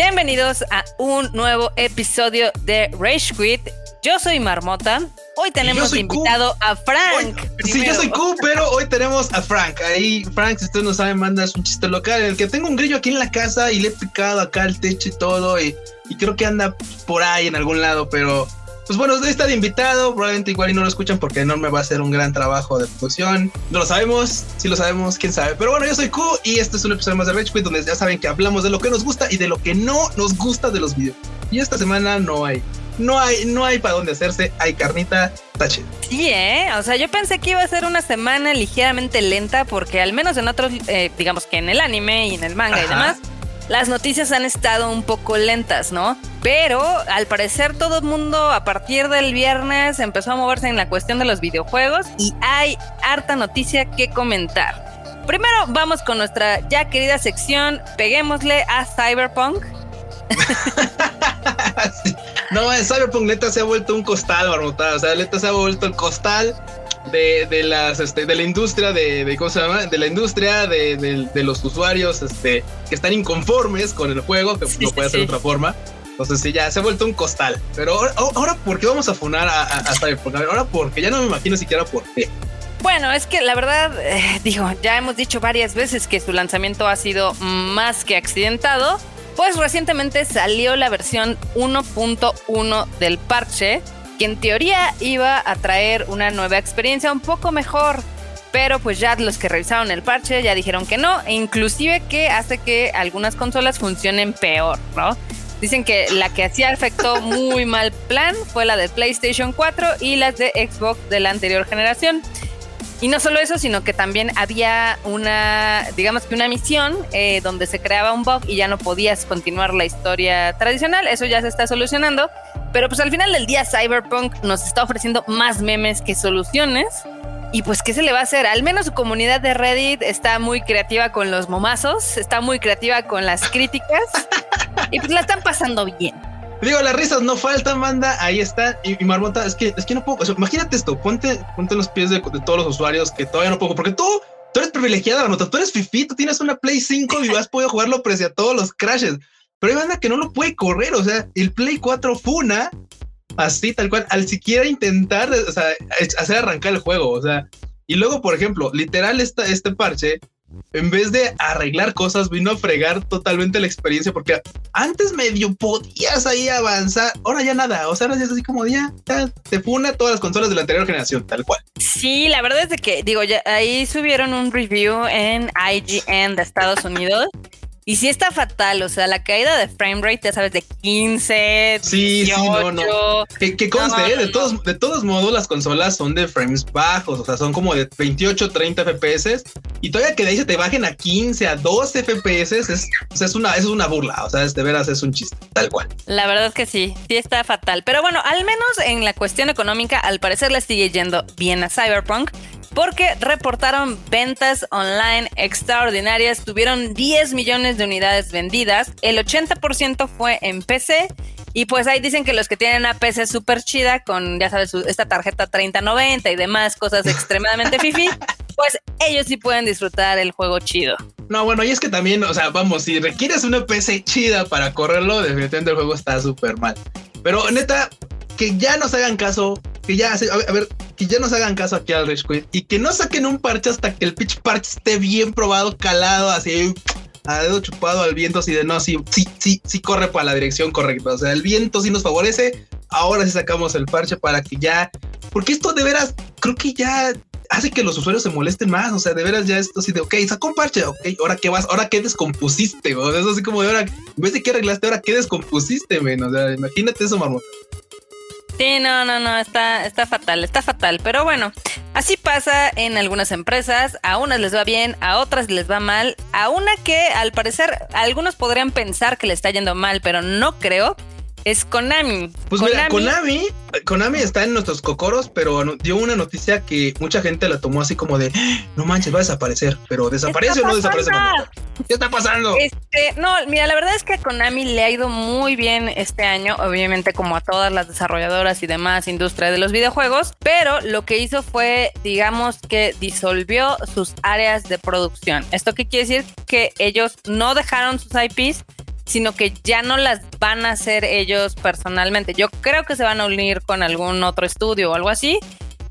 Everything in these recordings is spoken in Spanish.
Bienvenidos a un nuevo episodio de Rage Quit. Yo soy Marmota. Hoy tenemos invitado a Frank. sí, yo soy Q, pero hoy tenemos a Frank. Ahí, Frank, si ustedes no saben, manda un chiste local en el que tengo un grillo aquí en la casa y le he picado acá el techo y todo. Y, y creo que anda por ahí en algún lado, pero pues bueno, está de invitado, probablemente igual y no lo escuchan porque Enorme va a hacer un gran trabajo de producción. No lo sabemos, si lo sabemos, quién sabe. Pero bueno, yo soy Q y este es un episodio más de Rage Quit donde ya saben que hablamos de lo que nos gusta y de lo que no nos gusta de los videos. Y esta semana no hay. No hay, no hay para dónde hacerse, hay carnita, tache. Sí, ¿eh? O sea, yo pensé que iba a ser una semana ligeramente lenta porque al menos en otros, eh, digamos que en el anime y en el manga y demás, las noticias han estado un poco lentas, ¿no? Pero al parecer todo el mundo a partir del viernes empezó a moverse en la cuestión de los videojuegos y hay harta noticia que comentar. Primero vamos con nuestra ya querida sección, peguémosle a Cyberpunk. No, Cyberpunk neta se ha vuelto un costal, barbotada. O sea, neta se ha vuelto el costal de, de las este, de la industria de, de, ¿cómo se llama? de la industria de, de, los usuarios este que están inconformes con el juego que no puede ser de otra forma entonces sí ya se ha vuelto un costal pero ahora, ahora ¿por qué vamos a funar a, a, Cyberpunk? ahora porque ya no me imagino siquiera por qué bueno, es que la verdad, eh, digo, ya hemos dicho varias veces que su lanzamiento ha sido más que accidentado. Pues recientemente salió la versión 1.1 del parche, que en teoría iba a traer una nueva experiencia un poco mejor. Pero pues ya los que revisaron el parche ya dijeron que no, e inclusive que hace que algunas consolas funcionen peor, ¿no? Dicen que la que hacía efecto muy mal plan fue la de PlayStation 4 y las de Xbox de la anterior generación. Y no solo eso, sino que también había una, digamos que una misión eh, donde se creaba un bug y ya no podías continuar la historia tradicional. Eso ya se está solucionando. Pero pues al final del día Cyberpunk nos está ofreciendo más memes que soluciones. Y pues, ¿qué se le va a hacer? Al menos su comunidad de Reddit está muy creativa con los momazos, está muy creativa con las críticas y pues la están pasando bien. Digo, las risas no faltan, manda, ahí está. Y, Marmota, es que, es que no puedo, imagínate esto, ponte, ponte los pies de, todos los usuarios que todavía no puedo, porque tú, tú eres privilegiada, Marmota, tú eres fifi, tú tienes una Play 5 y has podido jugarlo pese a todos los crashes. Pero hay banda que no lo puede correr, o sea, el Play 4 funa así tal cual, al siquiera intentar o sea, hacer arrancar el juego, o sea, y luego, por ejemplo, literal esta, este parche, en vez de arreglar cosas, vino a fregar totalmente la experiencia, porque antes medio podías ahí avanzar, ahora ya nada, o sea, ahora ya es así como ya, ya te funa todas las consolas de la anterior generación, tal cual. Sí, la verdad es que, digo, ya ahí subieron un review en IGN de Estados Unidos y sí está fatal, o sea, la caída de frame rate, ya sabes, de 15, sí, 18, sí, no, no. Que, conste, ¿eh? de, todos, de todos modos, las consolas son de frames bajos, o sea, son como de 28, 30 FPS. Y todavía que de ahí se te bajen a 15, a 12 FPS, es, es, una, es una burla, o sea, es, de veras es un chiste, tal cual. La verdad es que sí, sí está fatal. Pero bueno, al menos en la cuestión económica, al parecer le sigue yendo bien a Cyberpunk porque reportaron ventas online extraordinarias, tuvieron 10 millones de unidades vendidas, el 80% fue en PC y pues ahí dicen que los que tienen una PC súper chida con, ya sabes, esta tarjeta 3090 y demás cosas extremadamente fifi, pues ellos sí pueden disfrutar el juego chido. No, bueno, y es que también, o sea, vamos, si requieres una PC chida para correrlo, definitivamente el juego está súper mal. Pero neta, que ya nos hagan caso, que ya, a ver, que ya nos hagan caso aquí al Rage Quit y que no saquen un parche hasta que el pitch parche esté bien probado, calado, así a dedo chupado al viento, así de no, sí, sí, sí, sí corre para la dirección correcta. O sea, el viento sí nos favorece. Ahora sí sacamos el parche para que ya, porque esto de veras, creo que ya hace que los usuarios se molesten más. O sea, de veras ya esto así de, ok, sacó un parche, ok, ahora qué vas, ahora qué descompusiste, o sea, eso así como de ahora, en vez de que arreglaste, ahora qué descompusiste, men. O sea, imagínate eso, marmota. Sí, no, no, no, está, está fatal, está fatal. Pero bueno, así pasa en algunas empresas. A unas les va bien, a otras les va mal. A una que al parecer algunos podrían pensar que le está yendo mal, pero no creo es Konami. Pues mira, Konami, Konami está en nuestros cocoros, pero dio una noticia que mucha gente la tomó así como de no manches, va a desaparecer, pero desaparece o no desaparece. ¿Qué está pasando? Este, no, mira, la verdad es que a Konami le ha ido muy bien este año, obviamente como a todas las desarrolladoras y demás industria de los videojuegos, pero lo que hizo fue, digamos que disolvió sus áreas de producción. ¿Esto qué quiere decir? Que ellos no dejaron sus IPs sino que ya no las van a hacer ellos personalmente. Yo creo que se van a unir con algún otro estudio o algo así.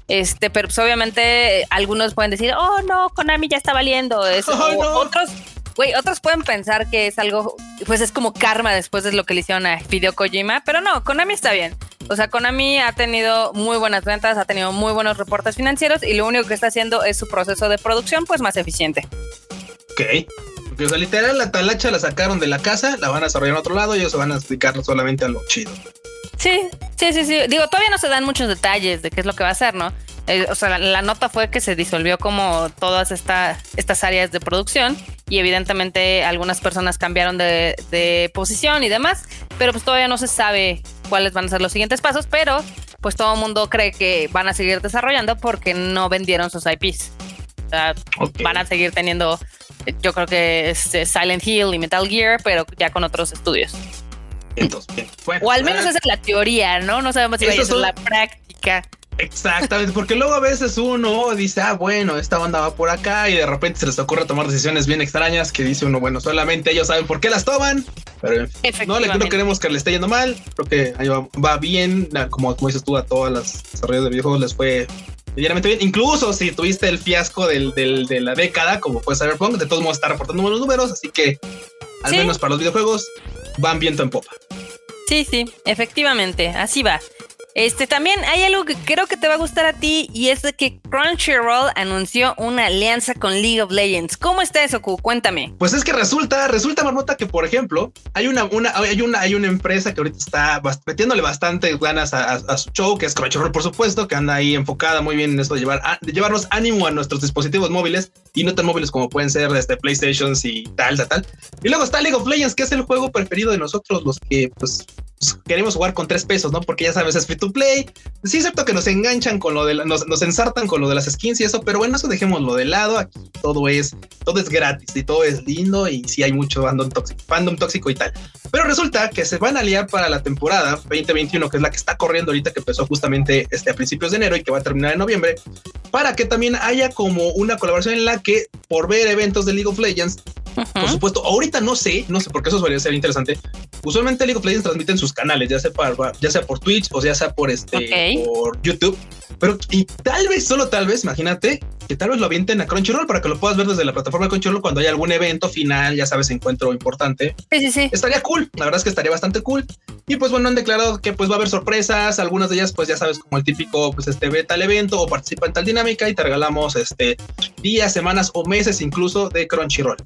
Este, pero pues obviamente algunos pueden decir, oh no, Konami ya está valiendo. eso Otros, güey, otros pueden pensar que es algo, pues es como karma después de lo que le hicieron a Hideo Kojima, pero no, Konami está bien. O sea, Konami ha tenido muy buenas ventas, ha tenido muy buenos reportes financieros y lo único que está haciendo es su proceso de producción pues más eficiente. Ok. Porque, o sea, literal, la talacha la sacaron de la casa, la van a desarrollar en otro lado y ellos se van a explicar solamente a lo chido. Sí, sí, sí, sí. Digo, todavía no se dan muchos detalles de qué es lo que va a hacer, ¿no? Eh, o sea, la, nota fue que se disolvió como todas esta, estas áreas de producción y evidentemente algunas personas cambiaron de, de, posición y demás, pero pues todavía no se sabe cuáles van a ser los siguientes pasos, pero pues todo el mundo cree que van a seguir desarrollando porque no vendieron sus IPs. O sea, van a seguir teniendo, yo creo que es Silent Hill y Metal Gear, pero ya con otros estudios. Entonces, o al menos esa es la teoría, ¿no? No sabemos si va a ser la práctica. Exactamente, porque luego a veces uno dice, ah, bueno, esta banda va por acá y de repente se les ocurre tomar decisiones bien extrañas que dice uno, bueno, solamente ellos saben por qué las toman, pero no, no queremos que le esté yendo mal, creo que ahí va, bien, como, como dices tú, a todas las desarrollos de videojuegos les fue bien, incluso si tuviste el fiasco del, de la década, como fue Cyberpunk, de todos modos está reportando buenos números, así que al menos para los videojuegos van viento en popa. Sí, sí, efectivamente, así va. Este también hay algo que creo que te va a gustar a ti y es de que Crunchyroll anunció una alianza con League of Legends. ¿Cómo está eso, Q? Cuéntame. Pues es que resulta, resulta, Marmota, que por ejemplo, hay una, hay una, hay una empresa que ahorita está metiéndole bastante ganas a, su show, que es Crunchyroll, por supuesto, que anda ahí enfocada muy bien en esto de llevar, de llevarnos ánimo a nuestros dispositivos móviles y no tan móviles como pueden ser este PlayStations y tal, tal, tal. Y luego está League of Legends, que es el juego preferido de nosotros, los que pues, queremos jugar con tres pesos, ¿no? Porque ya sabes, es free to play. Sí, excepto que nos enganchan con lo de nos, nos, ensartan con lo de las skins y eso, pero bueno, eso dejémoslo de lado. Aquí todo es, todo es gratis y todo es lindo y sí hay mucho fandom tóxico, fandom tóxico y tal. Pero resulta que se van a liar para la temporada 2021, que es la que está corriendo ahorita, que empezó justamente este, a principios de enero y que va a terminar en noviembre, para que también haya como una colaboración en la que por ver eventos de League of Legends, por supuesto, ahorita no sé, no sé por qué eso suele ser interesante. Usualmente League of Legends transmiten sus canales, ya sea, ya sea por Twitch o ya sea por este por YouTube. Pero y tal vez, solo tal vez, imagínate que tal vez lo avienten a Crunchyroll para que lo puedas ver desde la plataforma de Crunchyroll cuando haya algún evento final, ya sabes, encuentro importante. Sí, sí, sí. Estaría cool. La verdad es que estaría bastante cool. Y pues bueno, han declarado que pues va a haber sorpresas. Algunas de ellas, pues ya sabes, como el típico, pues este ve tal evento o participa en tal dinámica y te regalamos este días, semanas o meses incluso de Crunchyroll.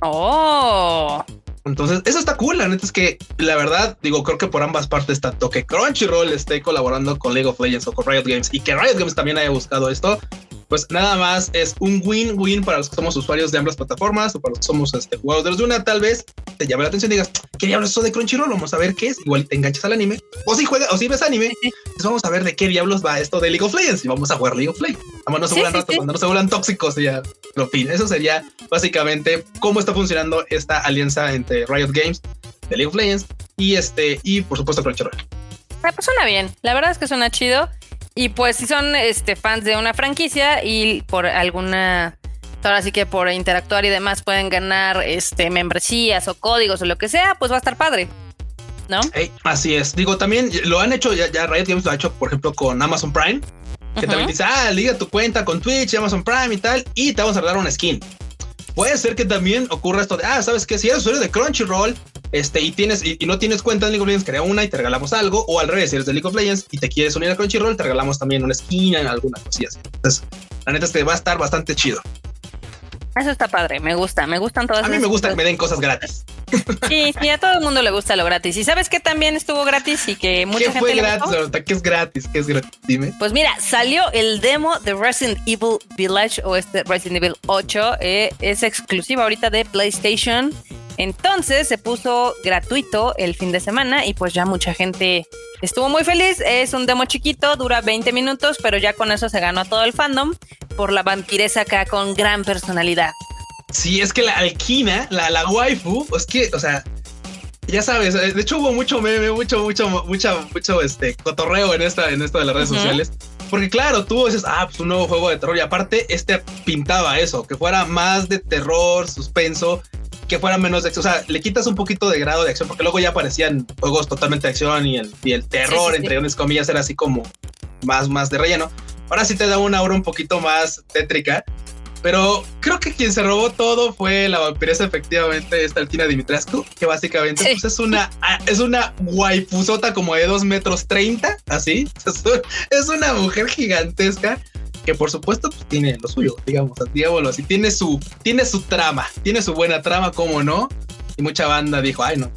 Oh. Entonces, eso está cool. La neta es que la verdad, digo, creo que por ambas partes, tanto que Crunchyroll esté colaborando con League of Legends o con Riot Games y que Riot Games también haya buscado esto, pues nada más es un win-win para los que somos usuarios de ambas plataformas o para los que somos este, jugadores de una. Tal vez te llame la atención y digas, ¿qué diablos eso de Crunchyroll? Vamos a ver qué es. Igual te enganchas al anime. O si juegas, o si ves anime, pues vamos a ver de qué diablos va esto de League of Legends y vamos a jugar League of Legends. Cuando no se vuelan rato, cuando no se vuelan tóxicos, ya lo fin. Eso sería básicamente cómo está funcionando esta alianza entre Riot Games de League of Legends y este, y por supuesto Crunchyroll. Ah, pues suena bien. La verdad es que suena chido. Y pues si son este, fans de una franquicia y por alguna, ahora sí que por interactuar y demás pueden ganar este, membresías o códigos o lo que sea, pues va a estar padre. ¿No? así es. Digo, también lo han hecho, ya, ya Riot Games lo ha hecho, por ejemplo, con Amazon Prime, que también dice, ah, liga tu cuenta con Twitch, Amazon Prime y tal, y te vamos a dar una skin. Puede ser que también ocurra esto de, ah, sabes que si eres usuario de Crunchyroll, este, y tienes, y, no tienes cuenta en League of Legends, crea una y te regalamos algo, o al revés, si eres de League of Legends y te quieres unir a Crunchyroll, te regalamos también una esquina en alguna cosilla así. Entonces, la neta es que va a estar bastante chido. Eso está padre, me gusta, me gustan todas. A mí me gusta que me den cosas gratis. Sí, sí, a todo el mundo le gusta lo gratis. Y sabes que también estuvo gratis y que mucha ¿Qué fue gratis? ¿Qué es gratis? ¿Qué es gratis? Dime. Pues mira, salió el demo de Resident Evil Village o este Resident Evil 8. Eh, es exclusivo ahorita de PlayStation. Entonces se puso gratuito el fin de semana y pues ya mucha gente estuvo muy feliz. Es un demo chiquito, dura 20 minutos, pero ya con eso se ganó a todo el fandom por la vampiresa acá con gran personalidad. Sí, es que la alquina, la, la waifu, es que, o sea, ya sabes, eh, de hecho hubo mucho meme, mucho, mucho, mucho, mucho este cotorreo en esta, en esto de las redes sociales. Porque claro, tú dices, ah, pues un nuevo juego de terror. Y aparte, este pintaba eso, que fuera más de terror, suspenso que fuera menos de acción. O sea, le quitas un poquito de grado de acción, porque luego ya aparecían juegos totalmente de acción y el, y el terror, entre unas comillas, era así como más, más de relleno. Ahora sí te da una aura un poquito más tétrica. Pero creo que quien se robó todo fue la vampiresa, efectivamente, esta Altina Dimitrescu, que básicamente pues, es una ah, es una waifusota como de 2 metros 30, así. Es una mujer gigantesca que por supuesto pues, tiene lo suyo, digamos, digámoslo así, tiene su, tiene su trama, tiene su buena trama, como no, y mucha banda dijo, ay no,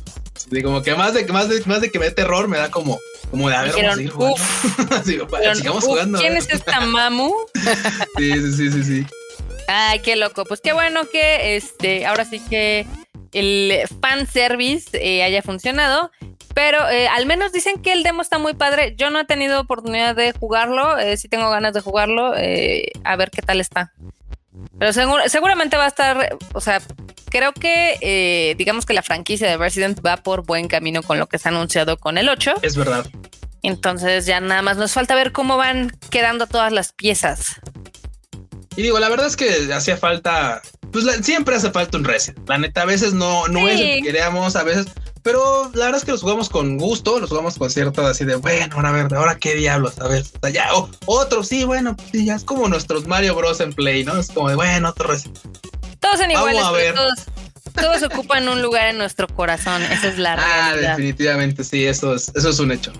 como que más de, más de, más de que me dé terror, me da como, como de a ver, vamos a seguir jugando. sigamos jugando. ¿Quién es esta mamu? sí, sí, sí, sí, sí. Ay, qué loco. Pues qué bueno que este, ahora sí que el fan service eh, haya funcionado. Pero eh, al menos dicen que el demo está muy padre. Yo no he tenido oportunidad de jugarlo. Eh, sí tengo ganas de jugarlo. a ver qué tal está. Pero seguramente va a estar. O sea, creo que digamos que la franquicia de Resident va por buen camino con lo que se ha anunciado con el 8. Es verdad. Entonces ya nada más nos falta ver cómo van quedando todas las piezas. Y digo, la verdad es que hacía falta, pues siempre hace falta un Resident. La neta, a veces no, no es lo que queríamos, a veces, pero la verdad es que los jugamos con gusto, los jugamos con cierto así de, bueno, a ver, ahora qué diablos, a ver, ya, otro, sí, bueno, pues ya es como nuestros Mario Bros. en Play, ¿no? Es como de, bueno, otro Resident. Todos son iguales, todos, todos ocupan un lugar en nuestro corazón, esa es la ah, realidad. Ah, definitivamente, sí, eso es, eso es un hecho.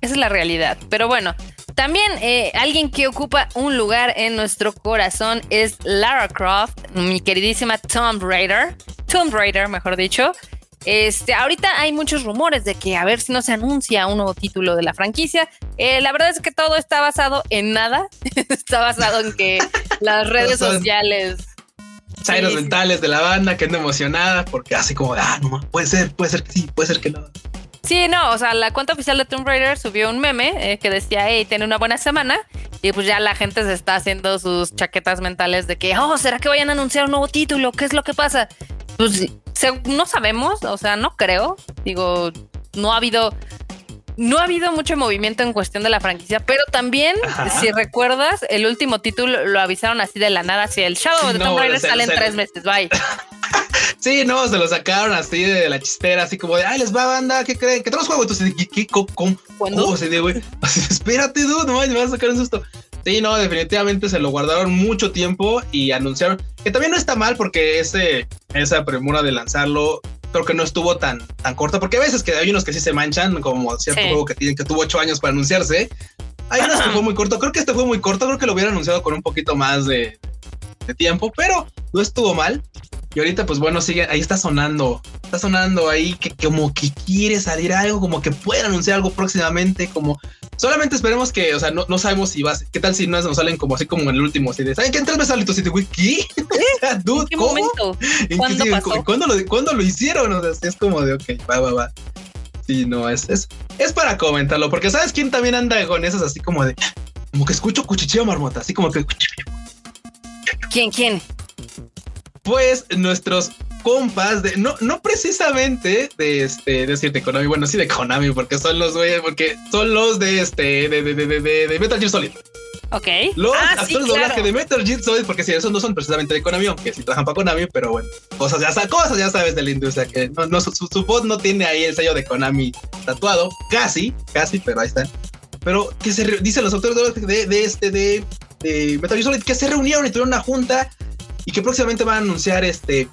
Esa es la realidad, pero bueno, también eh, alguien que ocupa un lugar en nuestro corazón es Lara Croft, mi queridísima Tomb Raider, Tomb Raider, mejor dicho. Este, ahorita hay muchos rumores de que a ver si no se anuncia un nuevo título de la franquicia. Eh, la verdad es que todo está basado en nada. está basado en que las redes sociales. Chairos mentales de la banda que anda emocionada porque hace como, ah, no, puede ser, puede ser que sí, puede ser que no. Sí, no, o sea, la cuenta oficial de Tomb Raider subió un meme eh, que decía, hey, tiene una buena semana. Y pues ya la gente se está haciendo sus chaquetas mentales de que, oh, ¿será que vayan a anunciar un nuevo título? ¿Qué es lo que pasa? Pues no sabemos, o sea, no creo. Digo, no ha habido no ha habido mucho movimiento en cuestión de la franquicia, pero también, si recuerdas, el último título lo avisaron así de la nada, si el Shadow de Tomb Raider sale en tres meses, bye. sí, no, se lo sacaron así de la chistera, así como de, ay, les va banda, ¿qué creen? ¿Qué tenemos juego? Entonces, ¿qué, qué, cómo, ¿Cuándo? se de, güey? Espérate, dude, no me vas a sacar un susto. Sí, no, definitivamente se lo guardaron mucho tiempo y anunciaron que también no está mal porque ese, esa premura de lanzarlo creo que no estuvo tan, tan corto, porque a veces que hay unos que sí se manchan, como cierto juego que, tiene, que tuvo ocho años para anunciarse. Hay unos que fue muy corto. Creo que este fue muy corto. Creo que lo hubiera anunciado con un poquito más de, de tiempo, pero no estuvo mal. Y ahorita, pues bueno, sigue, ahí está sonando, está sonando ahí que como que quiere salir algo, como que puede anunciar algo próximamente, como solamente esperemos que, o sea, no, no sabemos si vas, qué tal si no nos salen como así como en el último, así de, ¿saben qué? En tres meses sale tu sitio, güey, ¿qué? ¿En qué momento? ¿Cuándo, pasó? ¿Cuándo, lo, ¿Cuándo lo hicieron? O sea, es como de, ok, va, va, va. Sí, no, es, es, es para comentarlo, porque ¿sabes quién también anda con esas así como de, como que escucho cuchicheo marmota, así como que... ¿Quién, quién? pues nuestros compas de no no precisamente de este decir de Konami bueno sí de Konami porque son los güeyes porque son los de este de, de, de, de Metal Gear Solid Ok. Los ah, actores de doblaje de Metal Gear Solid, porque si esos no son precisamente de Konami, aunque sí trabajan para Konami, pero bueno, cosas ya, cosas ya sabes de la industria, que no, no su, su, voz no tiene ahí el sello de Konami tatuado, casi, casi, pero ahí están. Pero que se dicen los autores de, de, este, de, de Metal Gear Solid, que se reunieron y tuvieron una junta y que próximamente van a anunciar este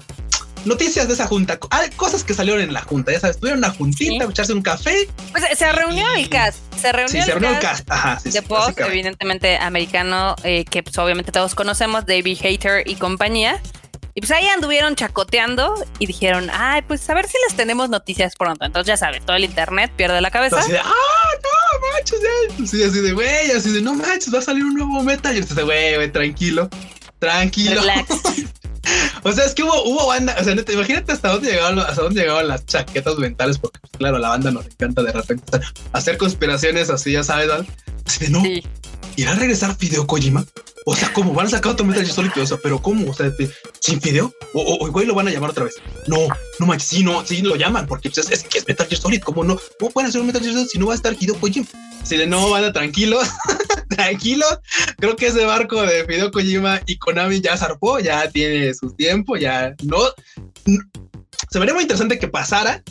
noticias de esa junta, cosas que salieron en la junta, ya sabes, tuvieron una juntita, echarse un café. Pues se reunió el cast, se reunió, sí, el, se reunió el cast, Ajá, de post, evidentemente americano, eh, que pues, obviamente todos conocemos, David Hater y compañía. Y pues ahí anduvieron chacoteando y dijeron, ay, pues a ver si les tenemos noticias pronto. Entonces ya sabes, todo el internet pierde la cabeza. Así de, ah, no, manches, sí, así de, güey, así de, no manches, va a salir un nuevo meta. Y entonces, güey, güey, tranquilo. Tranquilo. o sea, es que hubo, hubo banda, o sea, imagínate hasta dónde llegaban, hasta dónde llegaban las chaquetas mentales, porque pues, claro, a la banda nos encanta de repente hacer conspiraciones así, ya sabes, así de no. ¿Irá a regresar Fideo Kojima? O sea, ¿cómo van a sacar otro Metal Gear Solid? O sea, pero ¿cómo? O sea, sin Fideo? O, o, güey, lo van a llamar otra vez. No, no manches, sí, no, sí lo llaman, porque pues, es, que es Metal Gear Solid. ¿Cómo no? ¿Cómo pueden hacer un Metal Gear Solid si no va a estar Hideo Kojima? Si de no, van a tranquilos. tranquilo. Creo que ese barco de Fideo Kojima y Konami ya zarpó, ya tiene su tiempo, ya no. se vería muy interesante que pasara.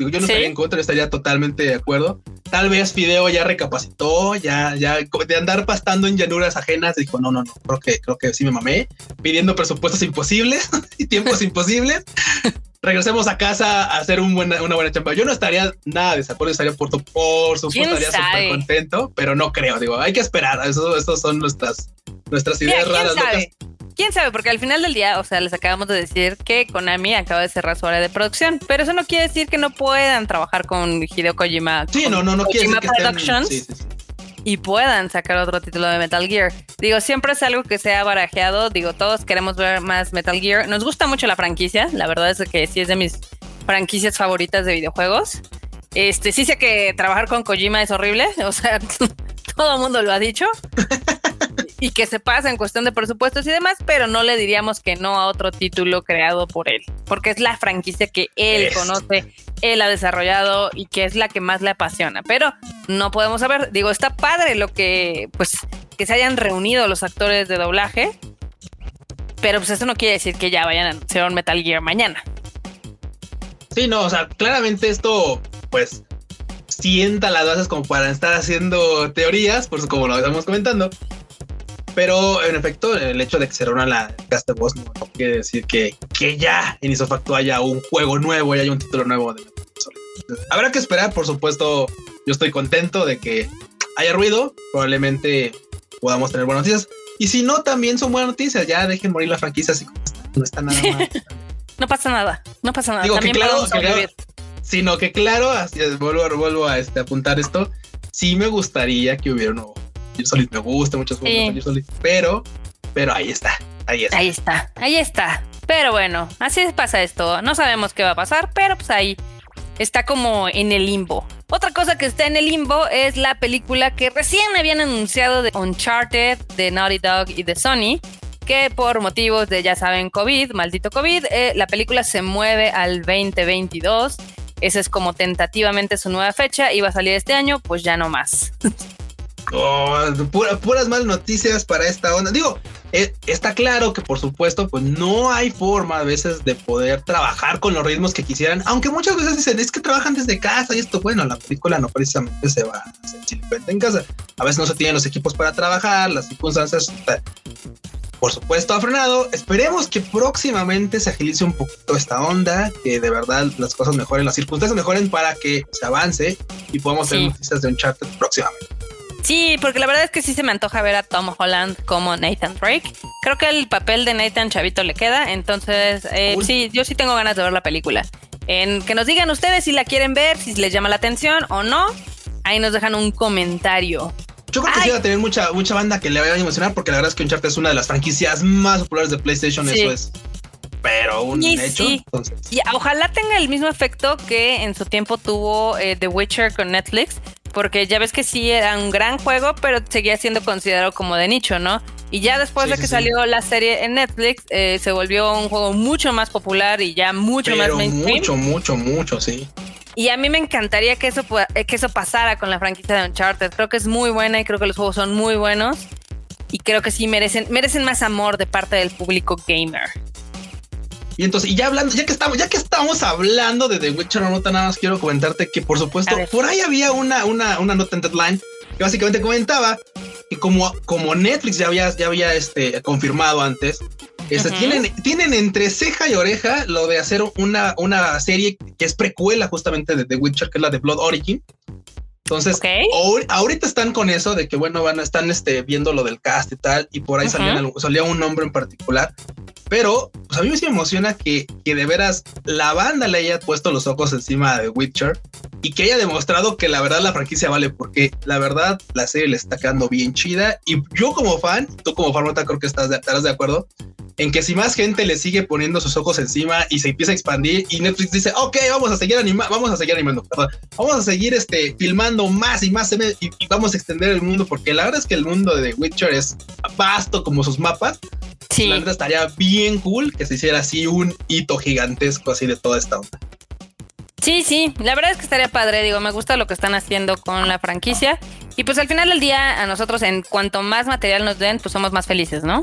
Digo, yo no estaría en contra, estaría totalmente de acuerdo. Tal vez Fideo ya recapacitó, ya, ya de andar pastando en llanuras ajenas, dijo, no, no, no, creo que, creo que sí me mamé, pidiendo presupuestos imposibles y tiempos imposibles regresemos a casa a hacer un buena, una buena chamba. Yo no estaría nada de desacuerdo, estaría por, por supuesto, estaría súper contento, pero no creo, digo, hay que esperar. Estos son nuestras, nuestras ideas raras. Sabe? ¿Quién sabe? Porque al final del día, o sea, les acabamos de decir que Konami acaba de cerrar su área de producción, pero eso no quiere decir que no puedan trabajar con Hideo Kojima. Sí, no, no, no quiere decir que estén, sí, sí, sí y puedan sacar otro título de Metal Gear. Digo, siempre es algo que se ha barajeado. Digo, todos queremos ver más Metal Gear. Nos gusta mucho la franquicia. La verdad es que sí es de mis franquicias favoritas de videojuegos. Este, sí sé que trabajar con Kojima es horrible. O sea, todo el mundo lo ha dicho. y que se pasa en cuestión de presupuestos y demás, pero no le diríamos que no a otro título creado por él, porque es la franquicia que él conoce, él ha desarrollado y que es la que más le apasiona. Pero no podemos saber, digo, está padre lo que, pues, que se hayan reunido los actores de doblaje, pero pues eso no quiere decir que ya vayan a anunciar un Metal Gear mañana. Sí, no, o sea, claramente esto, pues, sienta las bases como para estar haciendo teorías, pues como lo estamos comentando. Pero en efecto, el hecho de que se reúna la cast de voz no, quiere decir que, que ya en Isofacto haya un juego nuevo y haya un título nuevo de Habrá que esperar, por supuesto. Yo estoy contento de que haya ruido. Probablemente podamos tener buenas noticias. Y si no, también son buenas noticias. Ya dejen morir la franquicia así como No está nada mal. no pasa nada. No pasa nada. Digo que claro, sino que claro, así, vuelvo, vuelvo a este, apuntar esto. Sí me gustaría que hubiera un nuevo Solid. Me gusta mucho juegos Solid, pero, pero ahí está. Ahí está. Ahí está. Ahí está. Pero bueno, así pasa esto. No sabemos qué va a pasar, pero pues ahí está como en el limbo. Otra cosa que está en el limbo es la película que recién habían anunciado de Uncharted, de Naughty Dog y de Sony, que por motivos de, ya saben, COVID, maldito COVID, eh, la película se mueve al 2022. Esa es como tentativamente su nueva fecha. Iba a salir este año, pues ya no más. Oh, puras malas noticias para esta onda. Digo, eh, está claro que por supuesto, pues no hay forma a veces de poder trabajar con los ritmos que quisieran, aunque muchas veces dicen es que trabajan desde casa y esto, bueno, la película no precisamente se va a hacer en casa. A veces no se tienen los equipos para trabajar, las circunstancias, por supuesto, ha frenado. Esperemos que próximamente se agilice un poquito esta onda, que de verdad las cosas mejoren, las circunstancias mejoren para que se avance y podamos tener noticias de un chat próximamente. Sí, porque la verdad es que sí se me antoja ver a Tom Holland como Nathan Drake. Creo que el papel de Nathan Chavito le queda, entonces eh, sí, yo sí tengo ganas de ver la película. En que nos digan ustedes si la quieren ver, si les llama la atención o no. Ahí nos dejan un comentario. Yo creo que sí va a tener mucha, mucha banda que le vaya a emocionar porque la verdad es que Uncharted es una de las franquicias más populares de PlayStation, eso es. Pero un hecho. Entonces. Y ojalá tenga el mismo efecto que en su tiempo tuvo eh, The Witcher con Netflix, porque ya ves que sí era un gran juego, pero seguía siendo considerado como de nicho, ¿no? Y ya después de que salió la serie en Netflix, eh, se volvió un juego mucho más popular y ya mucho más mainstream. Mucho, mucho, mucho, sí. Y a mí me encantaría que eso, que eso pasara con la franquicia de Uncharted. Creo que es muy buena y creo que los juegos son muy buenos. Y creo que sí merecen, merecen más amor de parte del público gamer. Y entonces, y ya hablando, ya que estamos, ya que estamos hablando de The Witcher nota, nada más quiero comentarte que por supuesto, por ahí había una, una, una nota en Deadline que básicamente comentaba que como, como Netflix ya había, ya había este, confirmado antes, este, tienen, tienen entre ceja y oreja lo de hacer una, una serie que es precuela justamente de The Witcher, que es la de Blood Origin. Entonces, ahorita están con eso de que, bueno, van a están este, viendo lo del cast y tal, y por ahí salía un nombre en particular. Pero a mí me emociona que, que de veras la banda le haya puesto los ojos encima de Witcher y que haya demostrado que la verdad la franquicia vale, porque la verdad la serie le está quedando bien chida. Y yo como fan, tú como fan, creo que estás estarás de acuerdo, en que si más gente le sigue poniendo sus ojos encima y se empieza a expandir y Netflix dice, ok, vamos a seguir animando, vamos a seguir animando, vamos a seguir este, filmando más y más y, vamos a extender el mundo, porque la verdad es que el mundo de The Witcher es vasto como sus mapas. Sí. La verdad estaría bien cool que se hiciera así un hito gigantesco así de toda esta onda. Sí, sí, la verdad es que estaría padre, digo, me gusta lo que están haciendo con la franquicia Y pues al final del día, a nosotros, en cuanto más material nos den, pues somos más felices, ¿no?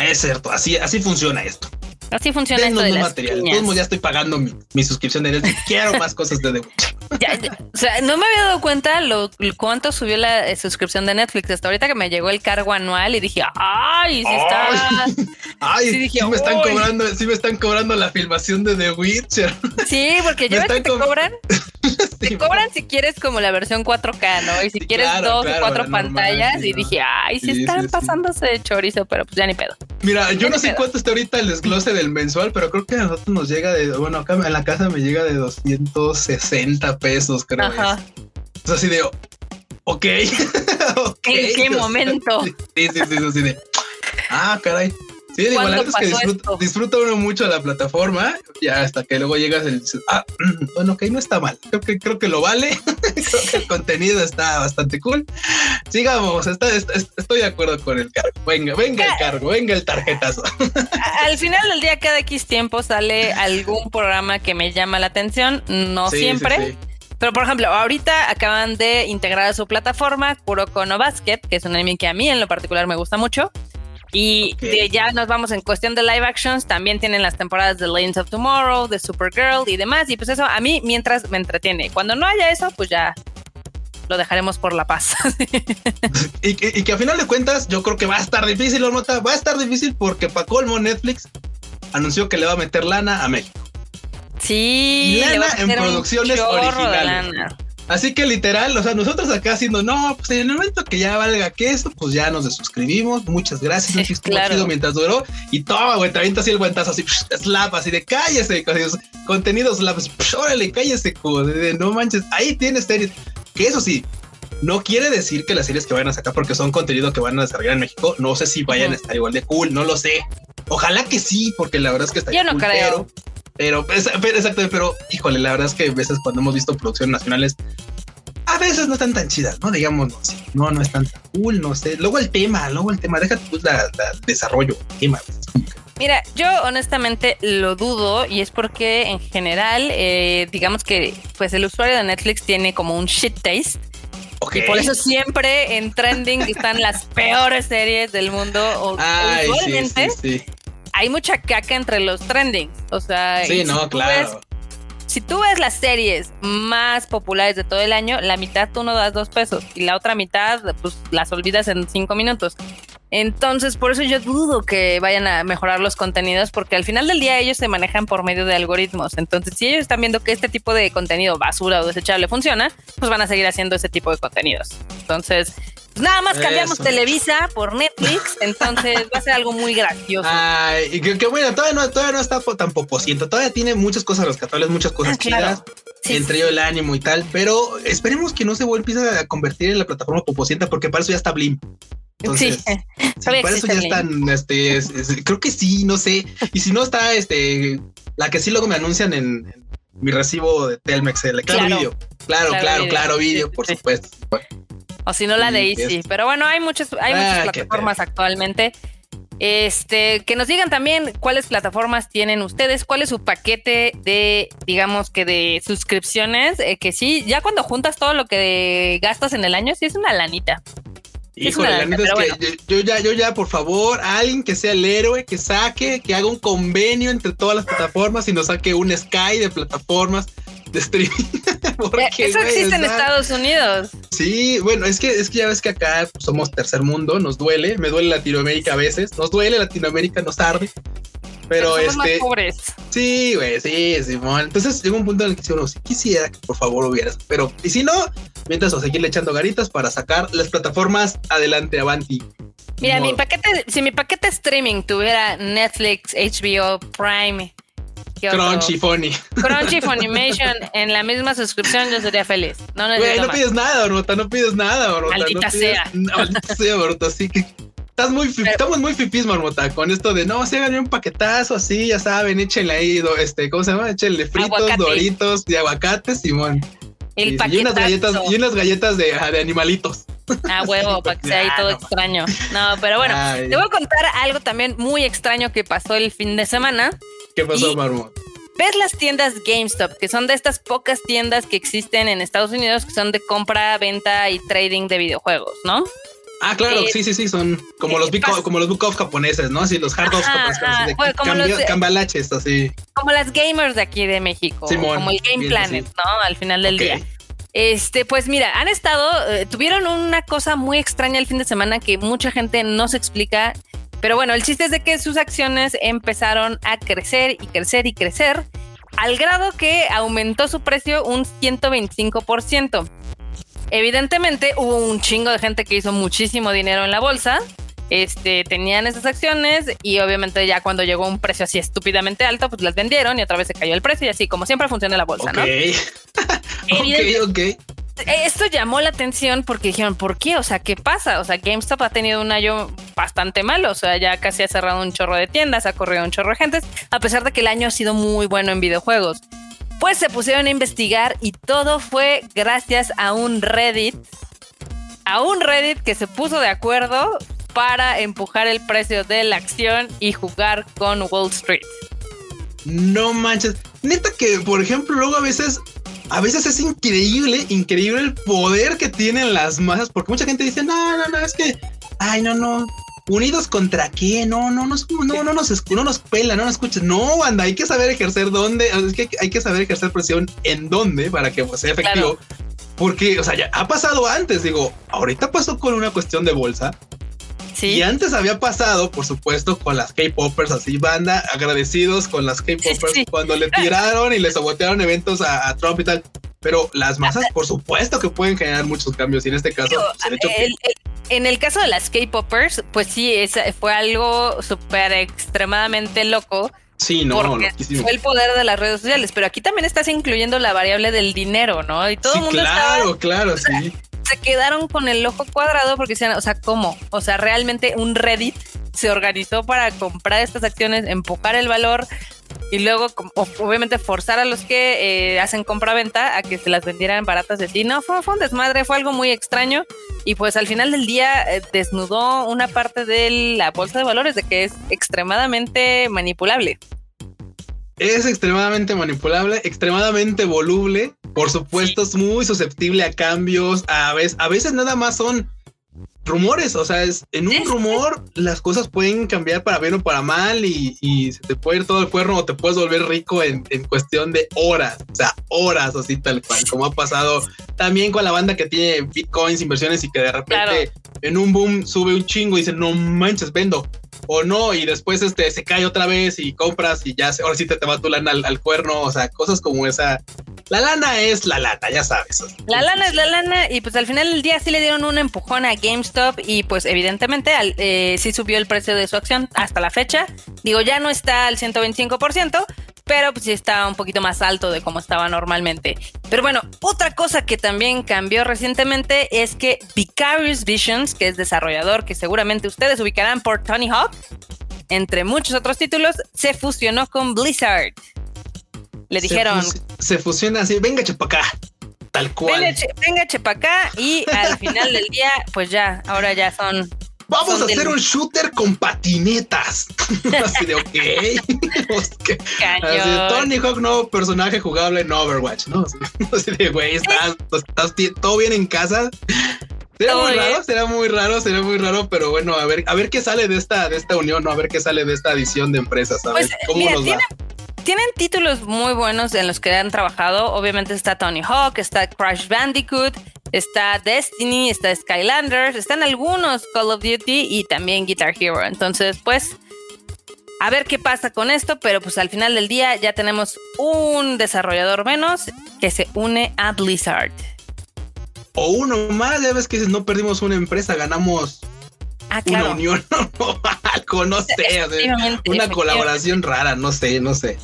Es cierto, así, así funciona esto. Así funciona esto de las material. Todos ya estoy pagando mi, mi suscripción de Netflix. Quiero más cosas de The Ya, o sea, no me había dado cuenta lo cuánto subió la eh, suscripción de Netflix hasta ahorita que me llegó el cargo anual y dije, ay, sí está. Ay, sí, dije, sí me están cobrando, sí me están cobrando la filmación de The Witcher. Sí, porque ya ves que te cobran. te cobran si quieres como la versión 4K, ¿no? Y si quieres dos o cuatro pantallas. y dije, ay, sí, están pasándose de chorizo, pero pues ya ni pedo. Mira, yo no sé cuánto está ahorita el desglose del mensual, pero creo que a nosotros nos llega de, bueno, acá en la casa me llega de 260 pesos, creo. Ajá. Es así de, ok. ¿En qué momento? Sí, sí, sí, sí, así de, ah, caray. Sí, que disfruta, uno mucho la plataforma, ya hasta que luego llegas y dices, ah, bueno, ok, no está mal. Creo que, creo que lo vale. creo que el contenido está bastante cool. Sigamos, estoy de acuerdo con el cargo. Venga, venga el cargo, venga el tarjetazo. Al final del día, cada X tiempo sale algún programa que me llama la atención, no siempre. Pero por ejemplo, ahorita acaban de integrar a su plataforma Kuroko no Basket, que es un anime que a mí en lo particular me gusta mucho. Y de ya nos vamos en cuestión de live actions, también tienen las temporadas de Lanes of Tomorrow, de Supergirl y demás. Y pues eso a mí mientras me entretiene. Cuando no haya eso, pues ya lo dejaremos por la paz. y, que, a final de cuentas, yo creo que va a estar difícil, Ormota. Va a estar difícil porque para colmo Netflix anunció que le va a meter lana a México. Sí, lana en producciones originales. Así que literal, o sea, nosotros acá haciendo, no, pues en el momento que ya valga queso, pues ya nos desuscribimos. Muchas gracias. Sí, claro. mientras duró. Y toma, güey, te avienta así el guantazo, así, slap, así de cállese, contenidos slap, órale, cállese, de, no manches. Ahí tienes series. Que eso sí, no quiere decir que las series que vayan a sacar porque son contenido que van a desarrollar en México, no sé si vayan a estar igual de cool, no lo sé. Ojalá que sí, porque la verdad es que está Yo no creo. Pero, exacto, pero híjole, la verdad es que a veces cuando hemos visto producciones nacionales, a veces no están tan chidas, ¿no? Digamos, no, no, no están tan cool, no sé. Luego el tema, luego el tema, déjate pues la, desarrollo, tema. Mira, yo honestamente lo dudo y es porque en general, eh, digamos que pues el usuario de Netflix tiene como un shit taste. Y por eso siempre en trending están las peores series del mundo. O, Ay, usualmente sí, sí, hay mucha caca entre los trendings. O sea, sí, no, claro. si tú ves las series más populares de todo el año, la mitad tú no das dos pesos y la otra mitad, pues las olvidas en cinco minutos. Entonces, por eso yo dudo que vayan a mejorar los contenidos, porque al final del día ellos se manejan por medio de algoritmos. Entonces, si ellos están viendo que este tipo de contenido basura o desechable funciona, pues van a seguir haciendo ese tipo de contenidos. Entonces, pues nada más cambiamos Televisa por Netflix, entonces va a ser algo muy gracioso. Ay, y que, bueno, todavía no, todavía no está tan poposiento, todavía tiene muchas cosas rescatables, muchas cosas ah, chidas. entre ellos el ánimo y tal, pero esperemos que no se vuelva a convertir en la plataforma poposienta porque para eso ya está Blim. Entonces, sí, para eso ya están, este, creo que sí, no sé. Y si no está, este, la que sí luego me anuncian en, mi recibo de Telmex, el claro, claro Claro, claro, claro, video, por supuesto. O si no la de Easy. Pero bueno, hay muchas, hay muchas ah, plataformas actualmente. Este, que nos digan también cuáles plataformas tienen ustedes, cuál es su paquete de, digamos que de suscripciones, eh, que sí, ya cuando juntas todo lo que gastas en el año, sí es una lanita. Híjole, la neta es que yo, ya, yo ya, por favor, alguien que sea el héroe, que saque, que haga un convenio entre todas las plataformas y nos saque un Sky de plataformas de streaming. Eso existe en Estados Unidos. Sí, bueno, es que, es que ya ves que acá somos tercer mundo, nos duele, me duele Latinoamérica a veces, nos duele Latinoamérica, nos arde. Pero, este. pobres. Sí, güey, sí, Simón. Entonces llegó un punto en el que si uno si quisiera que por favor hubieras. Pero, y si no, mientras o seguirle echando garitas para sacar las plataformas adelante, avanti. Mira, mi paquete, si mi paquete streaming tuviera Netflix, HBO, Prime, Crunchy Funny. Crunchy Funimation en la misma suscripción, yo sería feliz. No, no, no pides nada, Orota, no pides nada, Orota. Maldita sea. Maldita sea, Orota, así que Estás muy, estamos muy fifís, marmota, con esto de no, se gané un paquetazo así, ya saben, échenle ahí, este, ¿cómo se llama? Échenle fritos, doritos y aguacate, Simón. El y, y, unas galletas, y unas galletas de, de animalitos. Ah, huevo, para que sea ahí todo extraño. No, pero bueno, te voy a contar algo también muy extraño que pasó el fin de semana. ¿Qué pasó, Marmota? ves las tiendas GameStop, que son de estas pocas tiendas que existen en Estados Unidos que son de compra, venta y trading de videojuegos, ¿no? Ah, claro, eh, sí, sí, sí, son como los como los book of japoneses, ¿no? Así los hard japoneses, como los, cambalaches, así. Como las gamers de aquí de México, como el Game Planet, ¿no? Al final del día. Este, pues mira, han estado, eh, tuvieron una cosa muy extraña el fin de semana que mucha gente no se explica, pero bueno, el chiste es de que sus acciones empezaron a crecer y crecer y crecer al grado que aumentó su precio un 125%. Evidentemente hubo un chingo de gente que hizo muchísimo dinero en la bolsa. Este, tenían esas acciones y obviamente ya cuando llegó un precio así estúpidamente alto, pues las vendieron y otra vez se cayó el precio y así como siempre funciona la bolsa, ¿no? ok, ok. Esto llamó la atención porque dijeron, ¿por qué? O sea, ¿qué pasa? O sea, GameStop ha tenido un año bastante malo, o sea, ya casi ha cerrado un chorro de tiendas, ha corrido un chorro de gentes, a pesar de que el año ha sido muy bueno en videojuegos. Pues se pusieron a investigar y todo fue gracias a un Reddit, a un Reddit que se puso de acuerdo para empujar el precio de la acción y jugar con Wall Street. No manches. Neta que, por ejemplo, luego a veces, a veces es increíble, increíble el poder que tienen las masas, porque mucha gente dice, no, no, no, es que, ay, no, no, unidos contra qué, no, no, no, no, no, no nos, no nos pela, no nos escuches, no, banda, hay que saber ejercer dónde, es que hay que saber ejercer presión en dónde para que sea efectivo. Porque, o sea, ya ha pasado antes, digo, ahorita pasó con una cuestión de bolsa. Sí. Y antes había pasado, por supuesto, con las K-Poppers, así banda, agradecidos con las K-Poppers cuando le tiraron y le sabotearon eventos a, Trump y tal. Pero las masas, por supuesto que pueden generar muchos cambios. Y en este caso, pues, en el caso de las K-Poppers, pues sí, fue algo súper extremadamente loco. Sí, no, porque fue el poder de las redes sociales, pero aquí también estás incluyendo la variable del dinero, ¿no? Y todo el mundo claro, claro, sí. Se quedaron con el ojo cuadrado porque decían, o sea, ¿cómo? O sea, realmente un Reddit se organizó para comprar estas acciones, empujar el valor y luego obviamente forzar a los que eh, hacen compra-venta a que se las vendieran baratas de ti. No, fue, un desmadre, fue algo muy extraño y pues al final del día eh, desnudó una parte de la bolsa de valores de que es extremadamente manipulable. Es extremadamente manipulable, extremadamente voluble, por supuesto es muy susceptible a cambios, a veces, a veces nada más son rumores, o sea, es, en un rumor las cosas pueden cambiar para bien o para mal y, se te puede ir todo el cuerno o te puedes volver rico en, cuestión de horas, o sea, horas así tal cual, como ha pasado también con la banda que tiene bitcoins, inversiones y que de repente en un boom sube un chingo y dice, no manches, vendo. O no, y después este se cae otra vez y compras y ya ahora sí te, te va tu lana al, cuerno. O sea, cosas como esa. La lana es la lana, ya sabes. La lana es la lana, y pues al final del día sí le dieron un empujón a GameStop, y pues evidentemente eh, sí subió el precio de su acción hasta la fecha. Digo, ya no está al 125%, pero pues sí está un poquito más alto de como estaba normalmente. Pero bueno, otra cosa que también cambió recientemente es que Vicarious Visions, que es desarrollador que seguramente ustedes ubicarán por Tony Hawk, entre muchos otros títulos, se fusionó con Blizzard. Le dijeron... Se, fusiona así, venga chepacá. Tal cual. Venga, venga chepacá y al final del día, pues ya, ahora ya son Vamos a hacer un shooter con patinetas. Así de, ok. Así de, Tony Hawk, nuevo personaje jugable en Overwatch, ¿no? Así de, güey, estás, estás todo bien en casa. Será muy raro, será muy raro, será muy raro, pero bueno, a ver, a ver qué sale de esta, de esta unión, ¿no? A ver qué sale de esta adición de empresas, a pues, cómo nos va. Tienen títulos muy buenos en los que han trabajado. Obviamente está Tony Hawk, está Crash Bandicoot, está Destiny, está Skylanders, están algunos Call of Duty y también Guitar Hero. Entonces, pues, a ver qué pasa con esto, pero pues al final del día ya tenemos un desarrollador menos que se une a Blizzard. O uno más, ya ves que no perdimos una empresa, ganamos ah, una unión, algo, no sé, una colaboración rara, no sé, no sé.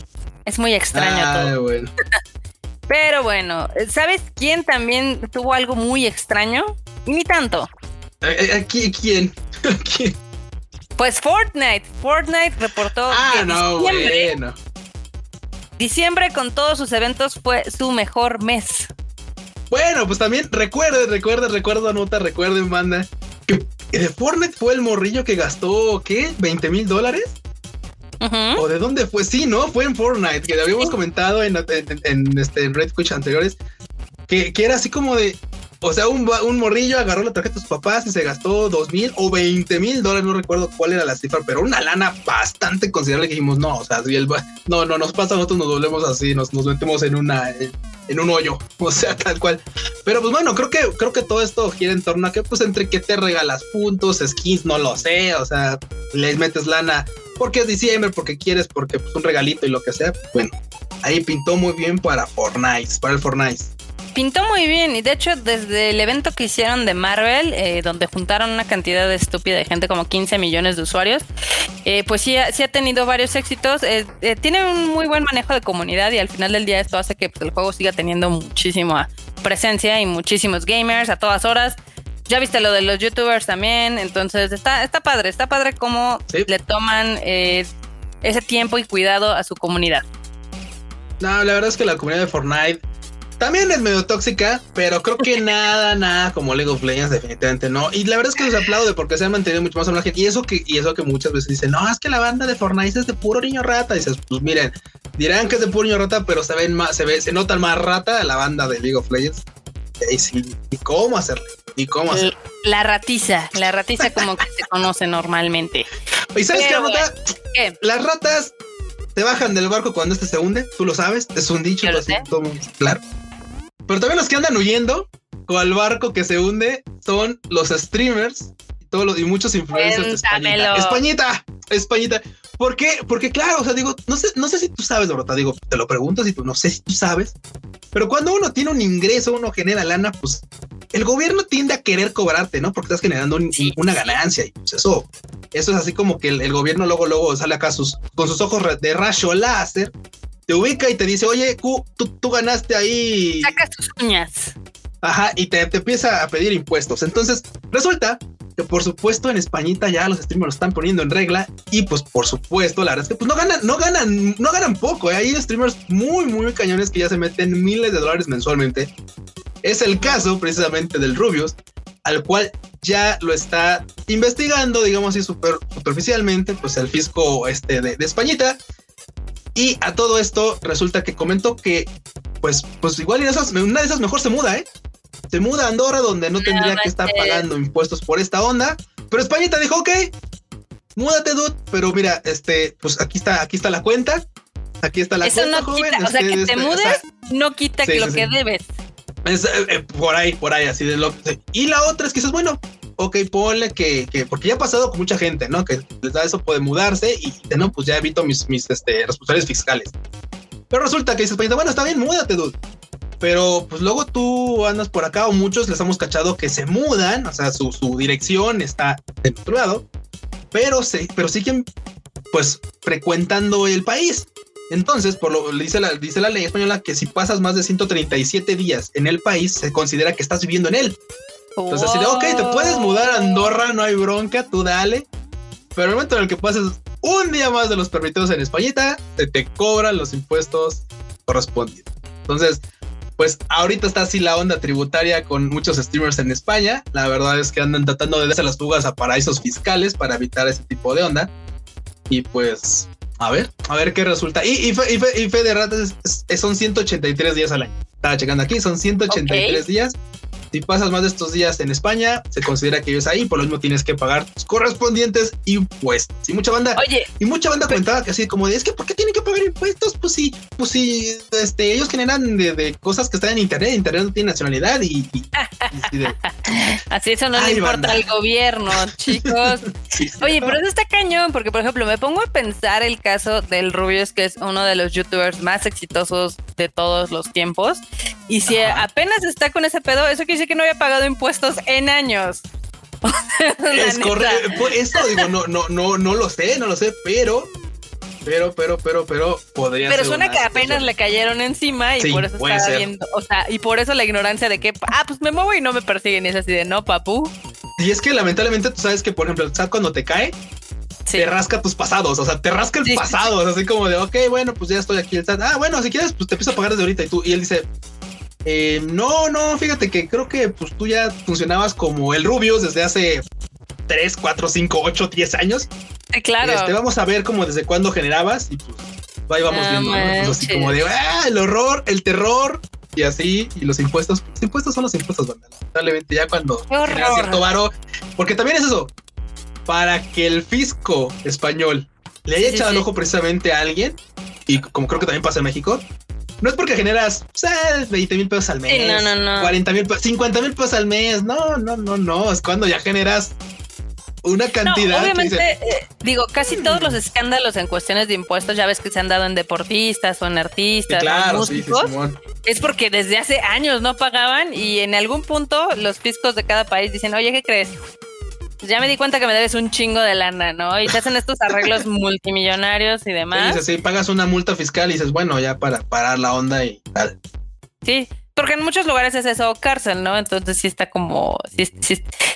Es muy extraño ah, todo. Bueno. Pero bueno, ¿sabes quién también tuvo algo muy extraño? Ni tanto. Eh, eh, ¿Quién? ¿Quién? Pues Fortnite. Fortnite reportó ah, que no, diciembre, bueno. diciembre con todos sus eventos fue su mejor mes. Bueno, pues también recuerden, recuerden, recuerdo nota, recuerden, banda, que de Fortnite fue el morrillo que gastó, ¿qué? ¿20 mil dólares? ¿O de dónde fue? Sí, ¿no? Fue en Fortnite, que habíamos comentado en, en, este, en Red Twitch anteriores, que, que, era así como de, o sea, un, un, morrillo agarró la tarjeta de sus papás y se gastó dos mil o veinte mil dólares, no recuerdo cuál era la cifra, pero una lana bastante considerable que dijimos, no, o sea, si el, no, no nos pasa, nosotros nos doblemos así, nos, nos metemos en una, en un hoyo, o sea, tal cual. Pero pues bueno, creo que, creo que todo esto gira en torno a que pues entre que te regalas puntos, skins, no lo sé, o sea, les metes lana porque es diciembre, porque quieres, porque pues un regalito y lo que sea, bueno, ahí pintó muy bien para Fortnite, para el Fortnite. Pintó muy bien y de hecho desde el evento que hicieron de Marvel, eh, donde juntaron una cantidad de estúpida de gente, como 15 millones de usuarios, eh, pues sí, sí ha tenido varios éxitos. Eh, tiene un muy buen manejo de comunidad y al final del día esto hace que pues, el juego siga teniendo muchísima presencia y muchísimos gamers a todas horas. Ya viste lo de los youtubers también, entonces está, está padre, está padre cómo le toman ese tiempo y cuidado a su comunidad. No, la verdad es que la comunidad de Fortnite también es medio tóxica, pero creo que nada, nada como League of Legends, definitivamente no. Y la verdad es que los aplaude porque se han mantenido mucho más a Y eso que, y eso que muchas veces dicen, no, es que la banda de Fortnite es de puro niño rata. Y dices, pues miren, dirán que es de puro niño rata, pero se ven más, se ve, se notan más rata la banda de League of Legends. Y, sí, y cómo hacerle, y cómo hacerle. La ratiza, la ratiza como que se conoce normalmente. ¿Y sabes qué, rata? Las ratas te bajan del barco cuando este se hunde, tú lo sabes, es un dicho, así, todo, claro. Pero también los que andan huyendo el barco que se hunde son los streamers y, todos los, y muchos influencers de Españita. Españita, Españita. ¿Por qué? Porque claro, o sea, digo, no sé, no sé si tú sabes, Dorota, digo, te lo pregunto si tú no sé si tú sabes, pero cuando uno tiene un ingreso, uno genera lana, pues el gobierno tiende a querer cobrarte, ¿no? Porque estás generando una ganancia y pues eso, eso es así como que el, gobierno luego, luego sale acá sus, con sus ojos de rayo láser te ubica y te dice, oye, tú, tú ganaste ahí. Sacas tus uñas. Ajá, y te, empieza a pedir impuestos. Entonces, resulta que por supuesto en Españita ya los streamers lo están poniendo en regla y pues por supuesto la verdad es que pues no ganan, no ganan, no ganan poco. ¿eh? Hay streamers muy, muy cañones que ya se meten miles de dólares mensualmente. Es el caso precisamente del Rubius, al cual ya lo está investigando, digamos así, super, superficialmente, pues el fisco este de, de Españita y a todo esto resulta que comentó que, pues, pues igual en esas, una de esas mejor se muda, ¿eh? Se muda a Andorra donde no tendría que estar pagando impuestos por esta onda. Pero Españita dijo, ok, múdate, dude. Pero mira, este, pues aquí está, aquí está la cuenta. Aquí está la cuenta, no joven. o sea, que te este, mudes no quita que lo que debes. Es, eh, eh, por ahí, por ahí, así de lo Y la otra es que dices, bueno, ok, ponle que, que, porque ya ha pasado con mucha gente, ¿no? Que les da eso, puede mudarse y, no, pues ya evito mis, mis este, responsabilidades fiscales. Pero resulta que dices, bueno, está bien, múdate, dude. Pero pues luego tú andas por acá o muchos les hemos cachado que se mudan, o sea, su, su dirección está en otro lado, pero, se, pero siguen pues frecuentando el país. Entonces, por lo dice la, dice la ley española que si pasas más de 137 días en el país, se considera que estás viviendo en él. Entonces, así de, ok, te puedes mudar a Andorra, no hay bronca, tú dale. Pero el momento en el que pases un día más de los permitidos en Españita, te, te cobran los impuestos correspondientes. Entonces, pues ahorita está así la onda tributaria con muchos streamers en España. La verdad es que andan tratando de darse las fugas a paraísos fiscales para evitar ese tipo de onda. Y pues, a ver, a ver qué resulta. Y, y, fe, y, de ratas son 183 días al año. Estaba checando aquí, son 183 días si pasas más de estos días en España, se considera que vives ahí, por lo mismo tienes que pagar tus correspondientes impuestos. Y mucha banda, Oye, y mucha banda comentaba que así como de, es que ¿por qué tienen que pagar impuestos? Pues sí, pues sí, este, ellos generan de, cosas que están en internet, internet no tiene nacionalidad y, así eso no le importa al gobierno, chicos. Oye, pero eso está cañón, porque por ejemplo, me pongo a pensar el caso del Rubius, que es uno de los youtubers más exitosos de todos los tiempos. Y si apenas está con ese pedo, eso quiere decir que no había pagado impuestos en años. es correcto. Pues, eso digo, no, no, no, no lo sé, no lo sé, pero pero, pero, pero, pero podría Pero suena que apenas le cayeron encima y por eso estaba viendo, o sea, y por eso la ignorancia de que, ah, pues me muevo y no me persiguen, y es así de no, papu. Y es que lamentablemente tú sabes que, por ejemplo, ¿sabes cuando te cae? Te rasca tus pasados, o sea, te rasca el pasado, así como de, ok, bueno, pues ya estoy aquí. Ah, bueno, si quieres, pues te empiezo a pagar desde ahorita. Y tú, y él dice, eh, no, no, fíjate que creo que pues tú ya funcionabas como el Rubius desde hace 3, 4, 5, 8, 10 años. claro. Este, vamos a ver cómo desde cuándo generabas y pues ahí vamos viendo, pues, así como de ah, el horror, el terror y así, y los impuestos, los impuestos son los impuestos, lamentablemente ya cuando genera cierto varo, porque también es eso, para que el fisco español le haya echado el ojo precisamente a alguien, y como creo que también pasa en México, no es porque generas 20 mil pesos al mes, no, no, 40 mil, 50 mil pesos al mes. No, no, no, no. Es cuando ya generas una cantidad. obviamente, eh, digo, casi todos los escándalos en cuestiones de impuestos, ya ves que se han dado en deportistas o en artistas, claro, músicos, es porque desde hace años no pagaban y en algún punto los fiscos de cada país dicen, oye, ¿qué crees? Pues ya me di cuenta que me debes un chingo de lana, ¿no? Y te hacen estos arreglos multimillonarios y demás. Sí, sí, pagas una multa fiscal y dices, bueno, ya para parar la onda y tal. Sí, porque en muchos lugares es eso cárcel, ¿no? Entonces sí está como, sí,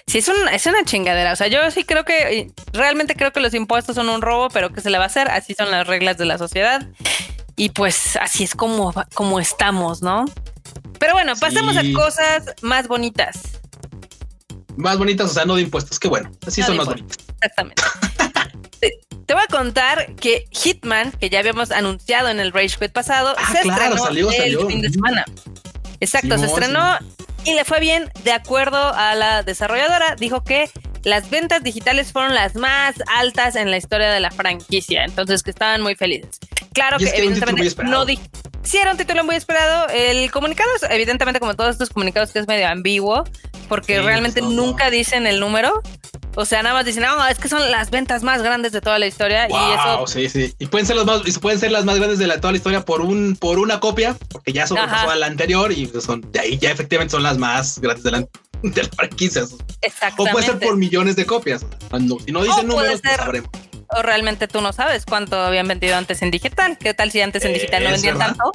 es, una, es una chingadera. O sea, yo sí creo que, realmente creo que los impuestos son un robo, pero ¿qué se le va a hacer? Así son las reglas de la sociedad. Y pues así es como, como estamos, ¿no? Pero bueno, pasemos a cosas más bonitas más bonitas, o sea, no de impuestos. Qué bueno, así son más bonitas. Exactamente. te, voy a contar que Hitman, que ya habíamos anunciado en el Rage Quit pasado, ah, se claro, estrenó salió, el fin de semana. Exacto, se estrenó y le fue bien. De acuerdo a la desarrolladora, dijo que las ventas digitales fueron las más altas en la historia de la franquicia, entonces que estaban muy felices. Claro que, evidentemente no di sí era un título muy esperado. El comunicado es evidentemente como todos estos comunicados que es medio ambiguo, porque realmente nunca dicen el número. O sea, nada más dicen, no, es que son las ventas más grandes de toda la historia. y eso. Sí, sí. Y pueden ser las más, pueden ser las más grandes de la, toda la historia por un, por una copia, porque ya son a la anterior y son, de ahí ya efectivamente son las más grandes de la, de franquicias. O puede ser por millones de copias. Cuando, si no dicen números, pues sabremos. O realmente tú no sabes cuánto habían vendido antes en digital. ¿Qué tal si antes en digital no vendían tanto?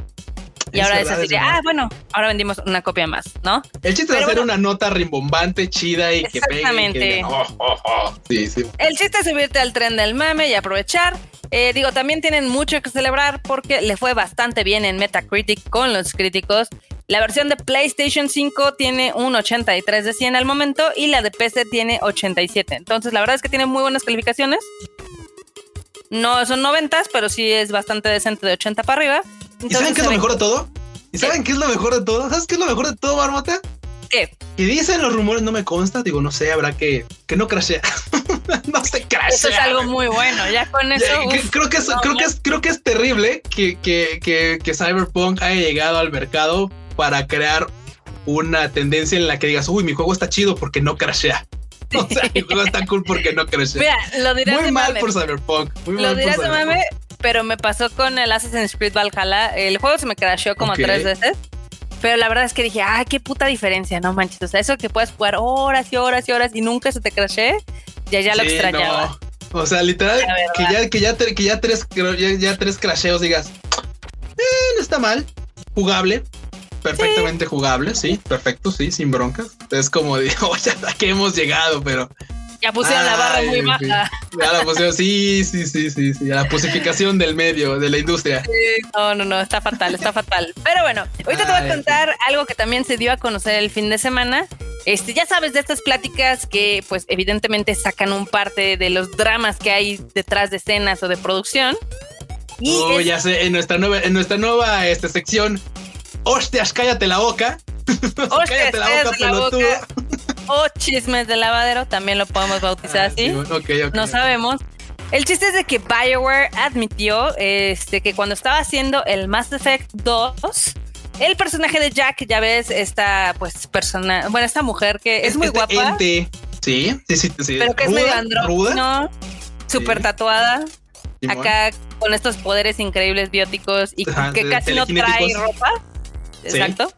Y ahora es así ah, bueno, ahora vendimos una copia más, ¿no? El chiste es hacer una nota rimbombante, chida y que pegue. Exactamente. Oh, oh, oh". Sí, sí. El chiste es subirte al tren del meme y aprovechar. Eh, digo, también tienen mucho que celebrar porque le fue bastante bien en Metacritic con los críticos. La versión de PlayStation 5 tiene un 83 de 100 al momento y la de PC tiene 87. Entonces, la verdad es que tiene muy buenas calificaciones. No son 90, pero sí es bastante decente de 80 para arriba. ¿Y saben qué es lo mejor de todo? ¿Y saben qué es lo mejor de todo? ¿Sabes qué es lo mejor de todo, Marmota? ¿Qué? Que dicen los rumores, no me consta, digo, no sé, habrá que, que no crashea. no se crashea. Eso es algo muy bueno, ya con eso. creo, que es, creo, que es, creo que es terrible que, que, que, que Cyberpunk haya llegado al mercado para crear una tendencia en la que digas, uy, mi juego está chido porque no crashea. O sea, mi juego está cool porque no crashea. Mira, lo dirás Muy mal por Cyberpunk. Muy lo dirás de mame, pero me pasó con el Assassin's Creed Valhalla. El juego se me crasheó como tres veces. Pero la verdad es que dije, ay, qué puta diferencia, no manches. O sea, eso que puedes jugar horas y horas y horas y nunca se te crashee, ya ya lo extrañaba. O sea, literal, que ya, que ya, que ya tres, ya, ya tres crasheos digas, eh, no está mal, jugable, perfectamente jugable, sí, perfecto, sí, sin broncas. Es como digo, ya que hemos llegado, pero ya pusieron la barra muy baja. Ya la pusieron, sí, sí, sí, sí, sí. La posificación del medio, de la industria. no, no, no, está fatal, está fatal. Pero bueno, ahorita te voy a contar algo que también se dio a conocer el fin de semana. Este, ya sabes de estas pláticas que, pues, evidentemente sacan un parte de los dramas que hay detrás de escenas o de producción. Y oh, ya sé, en nuestra nueva, en nuestra nueva este, sección, hostias, cállate la boca. cállate la boca, pelotudo o chismes de lavadero, también lo podemos bautizar ah, así. no sabemos. El chiste es de que BioWare admitió este, que cuando estaba haciendo el Mass Effect 2, el personaje de Jack, ya ves, esta pues persona, bueno, esta mujer que es, muy este guapa. Sí, sí, sí, sí. Pero que es medio andrógino, súper tatuada. Acá con estos poderes increíbles bióticos y que casi no trae ropa. Exacto.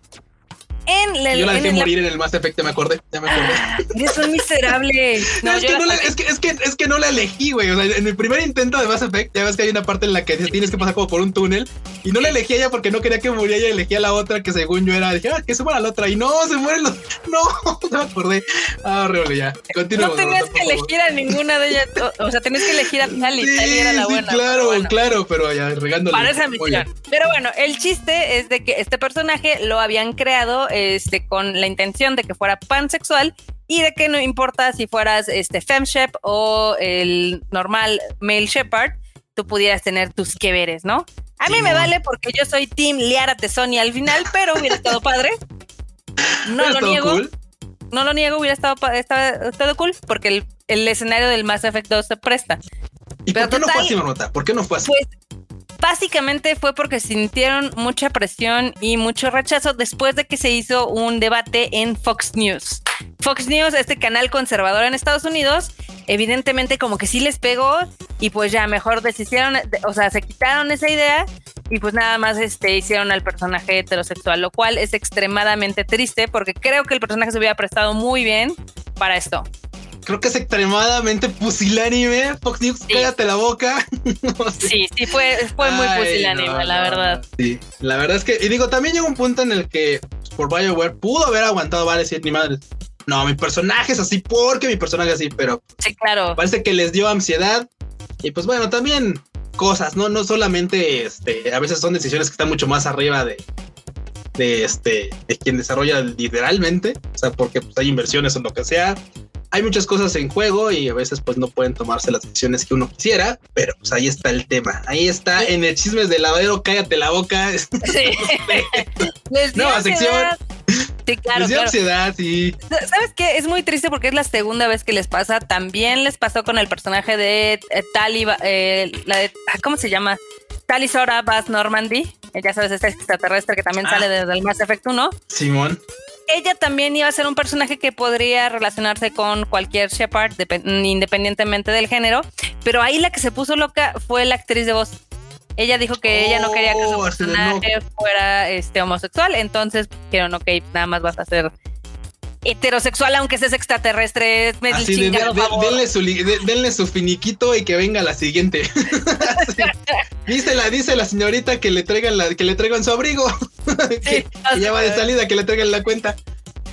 En Yo la dejé morir en el Mass Effect, me acordé. Ya me acordé. eres un miserable. No, es, que no la, es, que, es, que, es, que, no la elegí, güey. O sea, en el primer intento de Mass Effect, ya ves que hay una parte en la que tienes que pasar como por un túnel. Y no la elegí a ella porque no quería que muriera. Ella elegí a la otra que según yo era. Dije, ah, que se muera la otra. Y no, se mueren los. No, no me acordé. Ah, horrible, ya. Continúa. No tenías que elegir a ninguna de ellas. O sea, tenías que elegir a Tali. Sí, Tali era la buena. Claro, claro, pero ya regándole. Parece misión. Pero bueno, el chiste es de que este personaje lo habían creado este, con la intención de que fuera pansexual y de que no importa si fueras este Femshep o el normal Male Shepherd, tú pudieras tener tus que veres, ¿no? A mí me vale porque yo soy Team Liara Tesoni al final, pero hubiera estado padre. No lo niego. No lo niego, hubiera estado, estado, cool porque el, escenario del Mass Effect 2 se presta. ¿Y por qué no fue así, Marmota? ¿Por qué no fue así? Pues básicamente fue porque sintieron mucha presión y mucho rechazo después de que se hizo un debate en Fox News. Fox News, este canal conservador en Estados Unidos, evidentemente como que sí les pegó y pues ya mejor deshicieron, o sea, se quitaron esa idea y pues nada más este, hicieron al personaje heterosexual, lo cual es extremadamente triste porque creo que el personaje se hubiera prestado muy bien para esto creo que es extremadamente pusilánime. Fox News, cállate la boca. Sí, sí, fue, fue muy pusilánime, la verdad. sí, la verdad es que, y digo, también llegó un punto en el que por BioWare pudo haber aguantado, vale, decir, ni madre. No, mi personaje es así porque mi personaje es así, pero. Sí, claro. Parece que les dio ansiedad. Y pues bueno, también cosas, ¿no? No solamente este, a veces son decisiones que están mucho más arriba de, de este, de quien desarrolla literalmente. O sea, porque pues, hay inversiones en lo que sea hay muchas cosas en juego y a veces pues no pueden tomarse las decisiones que uno quisiera, pero pues ahí está el tema. Ahí está en el chismes de lavadero, cállate la boca. Sí. Nueva sección. Sí, claro. Les ansiedad, sí. ¿Sabes qué? Es muy triste porque es la segunda vez que les pasa. También les pasó con el personaje de eh, Tali, eh, la de, ah, ¿cómo se llama? Tali Sora Bass Normandy. Ya sabes, este extraterrestre que también sale ah. desde el Mass Effect 1. Simón ella también iba a ser un personaje que podría relacionarse con cualquier Shepard, independientemente del género, pero ahí la que se puso loca fue la actriz de voz. Ella dijo que ella no quería que su oh, personaje fuera este, homosexual, entonces dijeron, ok, nada más vas a ser heterosexual, aunque seas extraterrestre, me denle, su, denle, su, finiquito y que venga la siguiente. dice, la, dice la señorita que le traigan la, que le traigan su abrigo. que, ya va de salida, que le traigan la cuenta.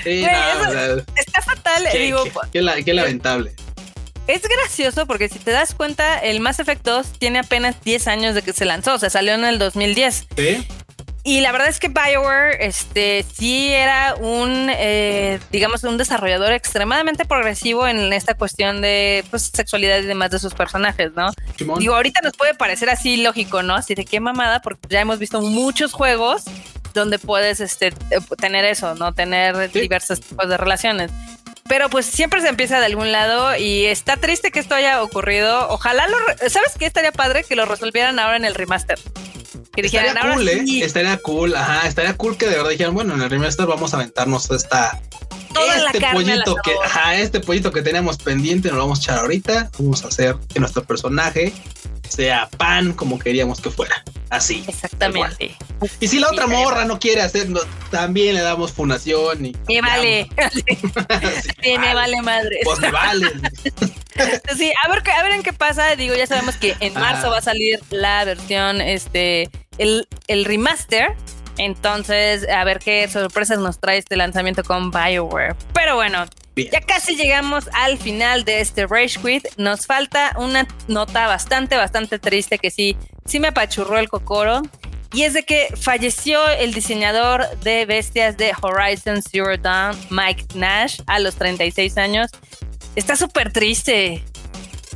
está fatal, digo. Qué, qué lamentable. Es gracioso porque si te das cuenta, el Mass Effect 2 tiene apenas 10 años de que se lanzó, o sea, salió en el 2010. ¿Sí? Y la verdad es que BioWare, este, sí era un, eh, digamos, un desarrollador extremadamente progresivo en esta cuestión de pues, sexualidad y demás de sus personajes, ¿no? Digo, ahorita nos puede parecer así lógico, ¿no? Así de qué mamada, porque ya hemos visto muchos juegos donde puedes este, tener eso, ¿no? Tener diversos tipos de relaciones. Pero pues siempre se empieza de algún lado y está triste que esto haya ocurrido. Ojalá lo... ¿Sabes qué? Estaría padre que lo resolvieran ahora en el remaster. Que estaría cool, ¿eh? Estaría cool, ajá, estaría cool que de verdad dijeran, bueno, en el remaster vamos a aventarnos esta este pollito que, ajá, este pollito que tenemos pendiente, nos lo vamos a echar ahorita. Vamos a hacer que nuestro personaje sea pan como queríamos que fuera. Así. Exactamente. Y si la otra morra no quiere hacerlo, también le damos fundación y. Me vale. sí, me vale madre. Pues me vale. sí, a ver, a ver en qué pasa. Digo, ya sabemos que en marzo va a salir la versión, este, el, el remaster entonces, a ver qué sorpresas nos trae este lanzamiento con BioWare. Pero bueno, ya casi llegamos al final de este Rage Quit. Nos falta una nota bastante, bastante triste que sí, sí me apachurró el cocoro. Y es de que falleció el diseñador de bestias de Horizon Zero Dawn, Mike Nash, a los 36 años. Está súper triste.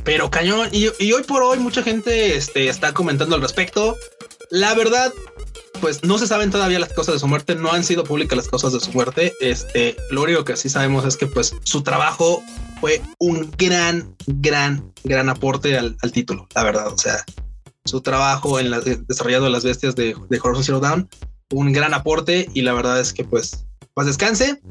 Pero cañón, y, hoy por hoy mucha gente este, está comentando al respecto. La verdad, pues no se saben todavía las causas de su muerte, no han sido públicas las causas de su muerte. Este, lo único que sí sabemos es que pues su trabajo fue un gran, gran, gran aporte al, título, la verdad. O sea, su trabajo en la, desarrollando las bestias de, de Horizon Zero Dawn, un gran aporte y la verdad es que pues pues descanse.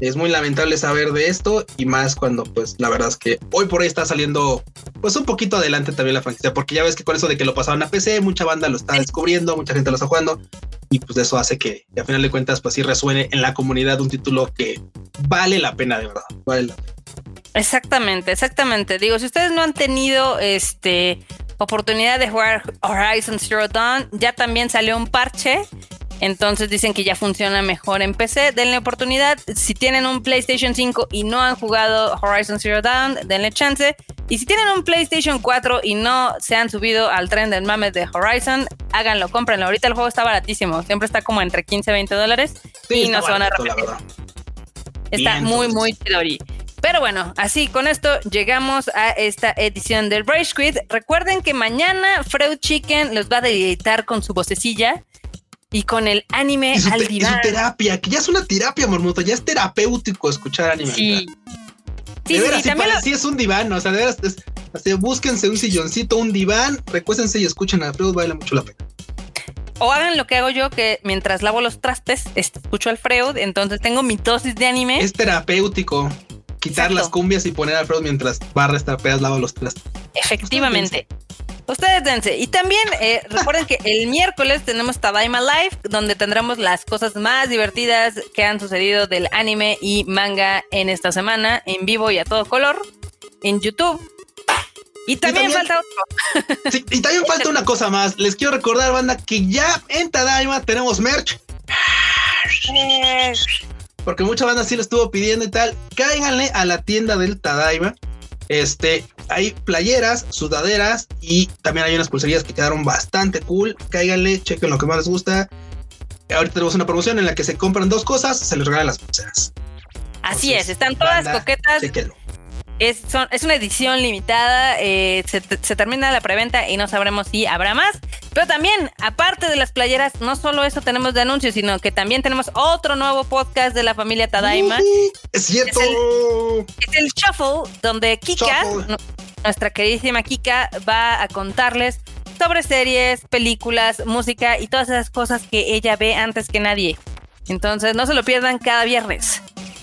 Es muy lamentable saber de esto y más cuando pues la verdad es que hoy por hoy está saliendo pues un poquito adelante también la franquicia porque ya ves que con eso de que lo pasaban a PC mucha banda lo está descubriendo, mucha gente lo está jugando y pues eso hace que, a final de cuentas pues sí resuene en la comunidad un título que vale la pena de verdad, vale la pena. Exactamente, exactamente. Digo, si ustedes no han tenido este oportunidad de jugar Horizon Zero Dawn, ya también salió un parche entonces dicen que ya funciona mejor en PC. Denle oportunidad. Si tienen un PlayStation 5 y no han jugado Horizon Zero Dawn, denle chance. Y si tienen un PlayStation 4 y no se han subido al tren del mame de Horizon, háganlo, cómprenlo. Ahorita el juego está baratísimo. Siempre está como entre 15 y 20 dólares. y no se van a arrepentir. Está muy, muy chidori. Pero bueno, así con esto llegamos a esta edición del Rage Quit. Recuerden que mañana Freud Chicken los va a deleitar con su vocecilla y con el anime su, al diván. terapia, que ya es una terapia, Mormoto, ya es terapéutico escuchar anime. Sí. Sí, de veras, sí, sí, es un diván, o sea, de veras, es, búsquense un silloncito, un diván, recuéstense y escuchen a Freud, vale mucho la pena. O hagan lo que hago yo, que mientras lavo los trastes, escucho al Freud, entonces tengo mi dosis de anime. Es terapéutico. Quitar las cumbias y poner al Freud mientras barras, tapeas, lavo los trastes. Efectivamente. Ustedes dense. Y también eh, recuerden que el miércoles tenemos Tadaima Live, donde tendremos las cosas más divertidas que han sucedido del anime y manga en esta semana, en vivo y a todo color, en YouTube. Y también, falta otro. Sí, y también falta una cosa más. Les quiero recordar, banda, que ya en Tadaima tenemos merch. Porque mucha banda sí lo estuvo pidiendo y tal. Cáiganle a la tienda del Tadaima. Este, hay playeras, sudaderas y también hay unas pulserías que quedaron bastante cool. Cáiganle, chequen lo que más les gusta. Ahorita tenemos una promoción en la que se compran dos cosas, se les regalan las pulseras. Así es, están todas coquetas. Es, es, una edición limitada, eh, se, se, termina la preventa y no sabremos si habrá más. Pero también, aparte de las playeras, no solo eso tenemos de anuncios, sino que también tenemos otro nuevo podcast de la familia Tadaima. es cierto. Es el, Shuffle, donde Kika, nuestra queridísima Kika, va a contarles sobre series, películas, música y todas esas cosas que ella ve antes que nadie. Entonces, no se lo pierdan cada viernes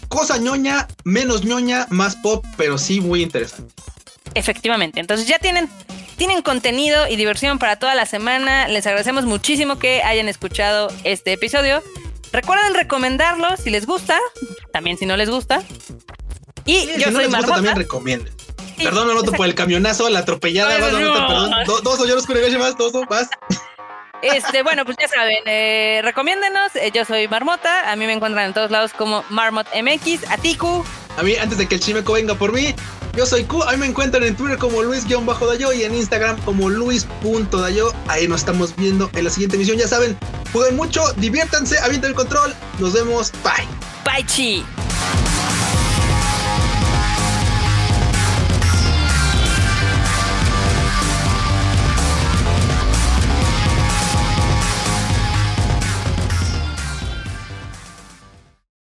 cosa ñoña, menos ñoña, más pop, pero sí muy interesante. Efectivamente, entonces ya tienen, tienen contenido y diversión para toda la semana. Les agradecemos muchísimo que hayan escuchado este episodio. Recuerden recomendarlo si les gusta, también si no les gusta. Y yo si soy no gusta, también recomienden. perdón, Marmota, por el camionazo, la atropellada. Vas, no. perdón. dos o yo los más, dos o más. Este, bueno, pues ya saben, eh, recomiéndenos. Eh, yo soy Marmota. A mí me encuentran en todos lados como Marmot MX. A ti, Q. A mí, antes de que el chimeco venga por mí, yo soy Q. A mí me encuentran en Twitter como Luis-Dayo y en Instagram como Luis.dayo. Ahí nos estamos viendo en la siguiente emisión. Ya saben, jueguen mucho, diviértanse, avienten el control. Nos vemos. Bye. Bye, chi.